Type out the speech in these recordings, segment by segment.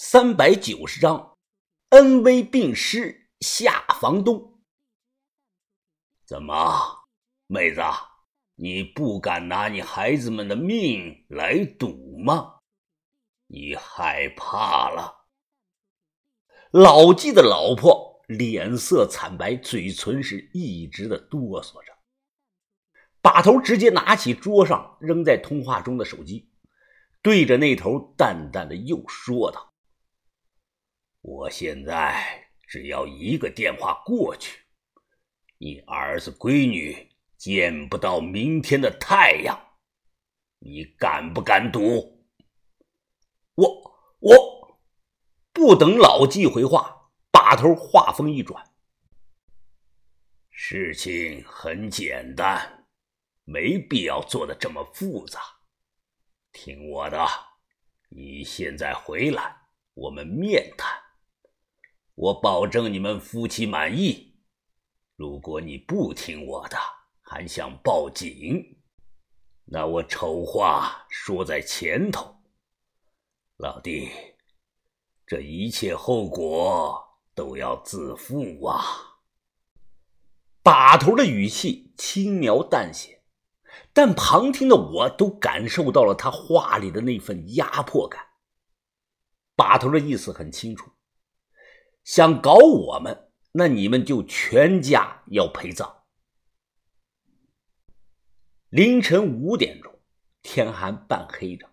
三百九十章，恩威并施下房东。怎么，妹子，你不敢拿你孩子们的命来赌吗？你害怕了？老纪的老婆脸色惨白，嘴唇是一直的哆嗦着。把头直接拿起桌上扔在通话中的手机，对着那头淡淡的又说道。我现在只要一个电话过去，你儿子闺女见不到明天的太阳，你敢不敢赌？我我不等老纪回话，把头话锋一转：“事情很简单，没必要做的这么复杂。听我的，你现在回来，我们面谈。”我保证你们夫妻满意。如果你不听我的，还想报警，那我丑话说在前头，老弟，这一切后果都要自负啊！把头的语气轻描淡写，但旁听的我都感受到了他话里的那份压迫感。把头的意思很清楚。想搞我们，那你们就全家要陪葬。凌晨五点钟，天还半黑着，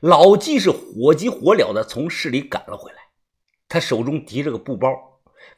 老纪是火急火燎的从市里赶了回来，他手中提着个布包，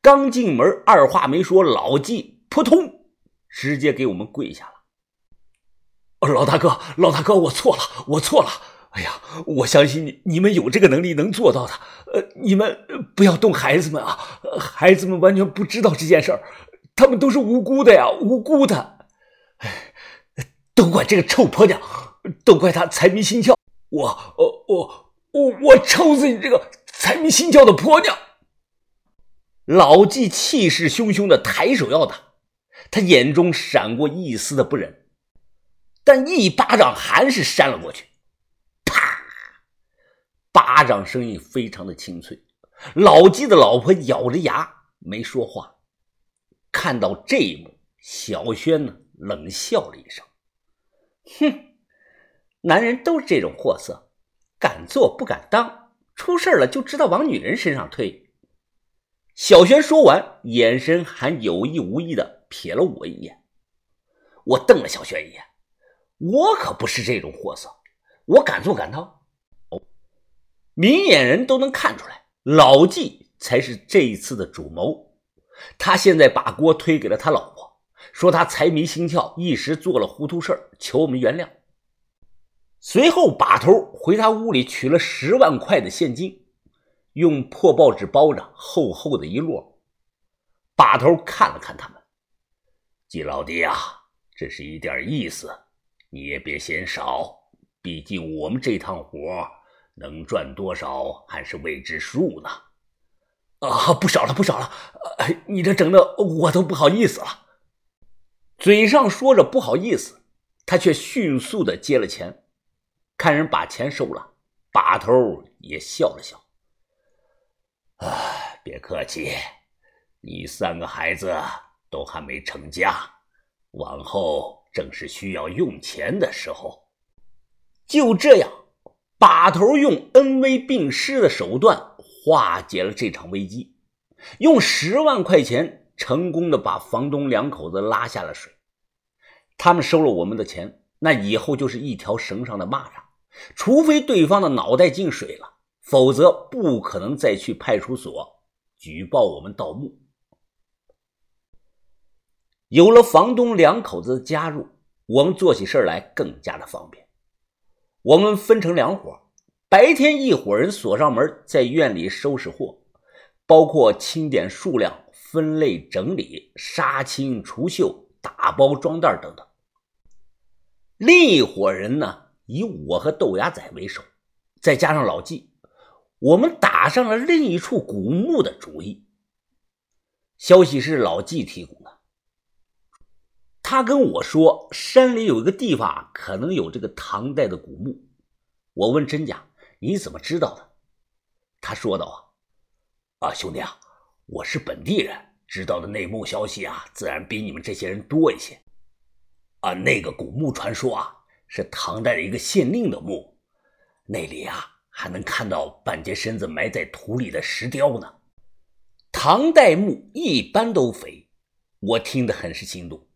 刚进门，二话没说，老纪扑通直接给我们跪下了。老大哥，老大哥，我错了，我错了。哎呀，我相信你，你们有这个能力能做到的。呃，你们不要动孩子们啊，孩子们完全不知道这件事儿，他们都是无辜的呀，无辜的。哎，都怪这个臭婆娘，都怪她财迷心窍。我，我，我，我，我抽死你这个财迷心窍的婆娘！老纪气势汹汹的抬手要打，他眼中闪过一丝的不忍，但一巴掌还是扇了过去。巴掌声音非常的清脆，老纪的老婆咬着牙没说话。看到这一幕，小轩呢冷笑了一声：“哼，男人都是这种货色，敢做不敢当，出事了就知道往女人身上推。”小轩说完，眼神还有意无意的瞥了我一眼。我瞪了小轩一眼，我可不是这种货色，我敢做敢当。明眼人都能看出来，老纪才是这一次的主谋。他现在把锅推给了他老婆，说他财迷心窍，一时做了糊涂事求我们原谅。随后把头回他屋里取了十万块的现金，用破报纸包着，厚厚的一摞。把头看了看他们，季老弟啊，这是一点意思，你也别嫌少，毕竟我们这趟活。能赚多少还是未知数呢？啊，不少了，不少了！你这整的我都不好意思了。嘴上说着不好意思，他却迅速的接了钱。看人把钱收了，把头也笑了笑。哎，别客气，你三个孩子都还没成家，往后正是需要用钱的时候。就这样。把头用恩威并施的手段化解了这场危机，用十万块钱成功的把房东两口子拉下了水。他们收了我们的钱，那以后就是一条绳上的蚂蚱，除非对方的脑袋进水了，否则不可能再去派出所举报我们盗墓。有了房东两口子的加入，我们做起事来更加的方便。我们分成两伙，白天一伙人锁上门，在院里收拾货，包括清点数量、分类整理、杀青除锈、打包装袋等等。另一伙人呢，以我和豆芽仔为首，再加上老纪，我们打上了另一处古墓的主意。消息是老纪提供。他跟我说，山里有一个地方可能有这个唐代的古墓。我问真假，你怎么知道的？他说道：“啊，啊，兄弟啊，我是本地人，知道的内幕消息啊，自然比你们这些人多一些。啊，那个古墓传说啊，是唐代的一个县令的墓，那里啊还能看到半截身子埋在土里的石雕呢。唐代墓一般都肥，我听得很是心动。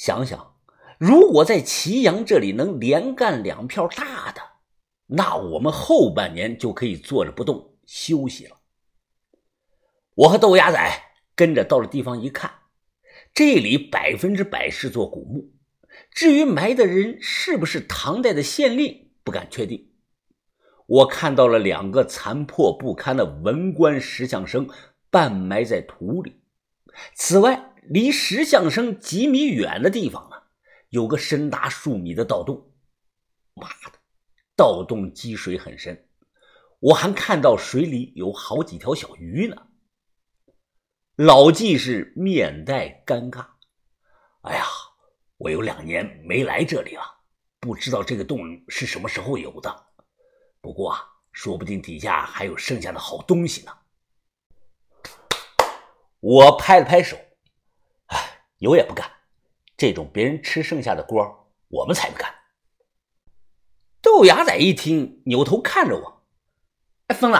想想，如果在祁阳这里能连干两票大的，那我们后半年就可以坐着不动休息了。我和豆芽仔跟着到了地方一看，这里百分之百是座古墓。至于埋的人是不是唐代的县令，不敢确定。我看到了两个残破不堪的文官石像生半埋在土里。此外，离石像生几米远的地方啊，有个深达数米的盗洞。妈的，盗洞积水很深，我还看到水里有好几条小鱼呢。老纪是面带尴尬，哎呀。我有两年没来这里了，不知道这个洞是什么时候有的。不过啊，说不定底下还有剩下的好东西呢。我拍了拍手，有也不干，这种别人吃剩下的锅，我们才不干。豆芽仔一听，扭头看着我，哎，疯子，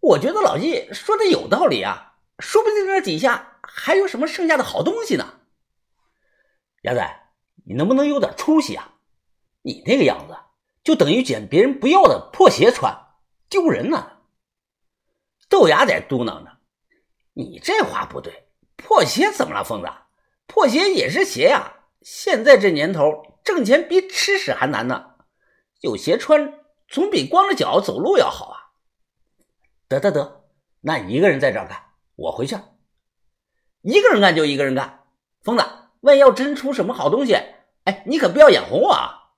我觉得老纪说的有道理啊，说不定这底下还有什么剩下的好东西呢。牙仔，你能不能有点出息啊？你那个样子，就等于捡别人不要的破鞋穿，丢人呢。豆芽仔嘟囔着：“你这话不对，破鞋怎么了，疯子？破鞋也是鞋呀。现在这年头，挣钱比吃屎还难呢。有鞋穿，总比光着脚走路要好啊。”得得得，那你一个人在这干，我回去。一个人干就一个人干，疯子。万一要真出什么好东西，哎，你可不要眼红我啊！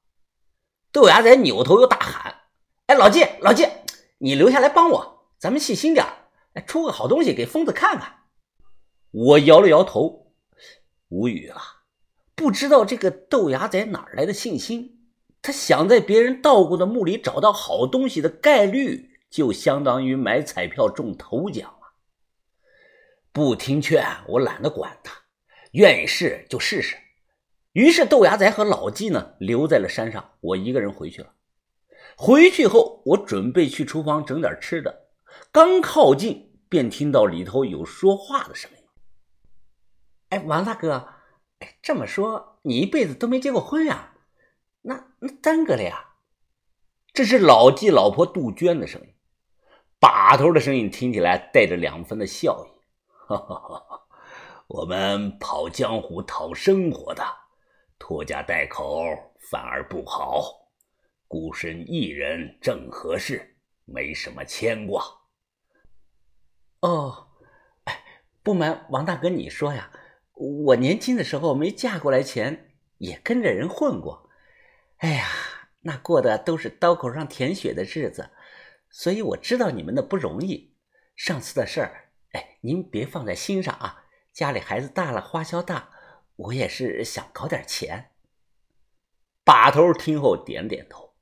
豆芽仔扭头又大喊：“哎，老季，老季，你留下来帮我，咱们细心点哎，出个好东西给疯子看看。”我摇了摇头，无语了。不知道这个豆芽仔哪来的信心？他想在别人盗过的墓里找到好东西的概率，就相当于买彩票中头奖了。不听劝，我懒得管他。愿意试就试试。于是豆芽仔和老纪呢留在了山上，我一个人回去了。回去后，我准备去厨房整点吃的，刚靠近，便听到里头有说话的声音。哎，王大哥，哎，这么说你一辈子都没结过婚呀？那那耽搁了呀？这是老纪老婆杜鹃的声音，把头的声音听起来带着两分的笑意。哈哈哈。我们跑江湖讨生活的，拖家带口反而不好，孤身一人正合适，没什么牵挂。哦，哎，不瞒王大哥你说呀，我年轻的时候没嫁过来前也跟着人混过，哎呀，那过的都是刀口上舔血的日子，所以我知道你们的不容易。上次的事儿，哎，您别放在心上啊。家里孩子大了，花销大，我也是想搞点钱。把头听后点点头，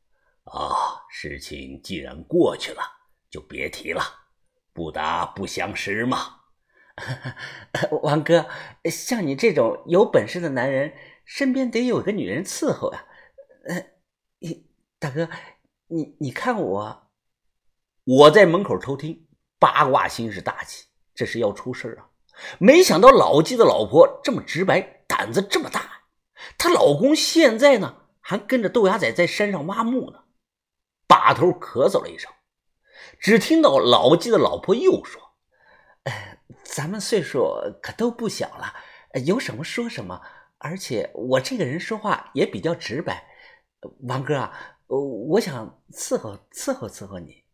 啊，事情既然过去了，就别提了，不打不相识嘛。王哥，像你这种有本事的男人，身边得有个女人伺候呀。呃，大哥，你你看我，我在门口偷听，八卦心是大起，这是要出事啊。没想到老纪的老婆这么直白，胆子这么大。她老公现在呢，还跟着豆芽仔在山上挖墓呢。把头咳嗽了一声，只听到老纪的老婆又说：“哎，咱们岁数可都不小了，有什么说什么。而且我这个人说话也比较直白。王哥啊，我想伺候伺候伺候你。”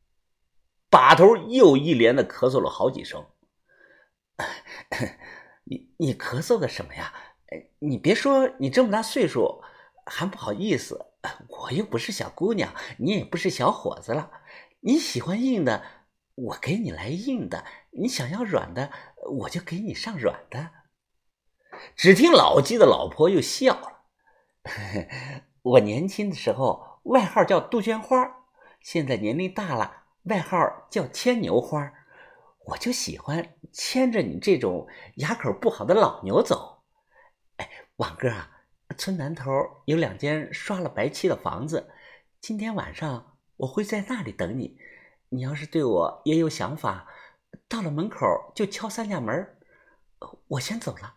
把头又一连的咳嗽了好几声。你你咳嗽个什么呀？你别说，你这么大岁数还不好意思。我又不是小姑娘，你也不是小伙子了。你喜欢硬的，我给你来硬的；你想要软的，我就给你上软的。只听老纪的老婆又笑了。我年轻的时候外号叫杜鹃花，现在年龄大了，外号叫牵牛花，我就喜欢牵着你这种牙口不好的老牛走。哎，王哥啊，村南头有两间刷了白漆的房子，今天晚上我会在那里等你。你要是对我也有想法，到了门口就敲三下门。我先走了。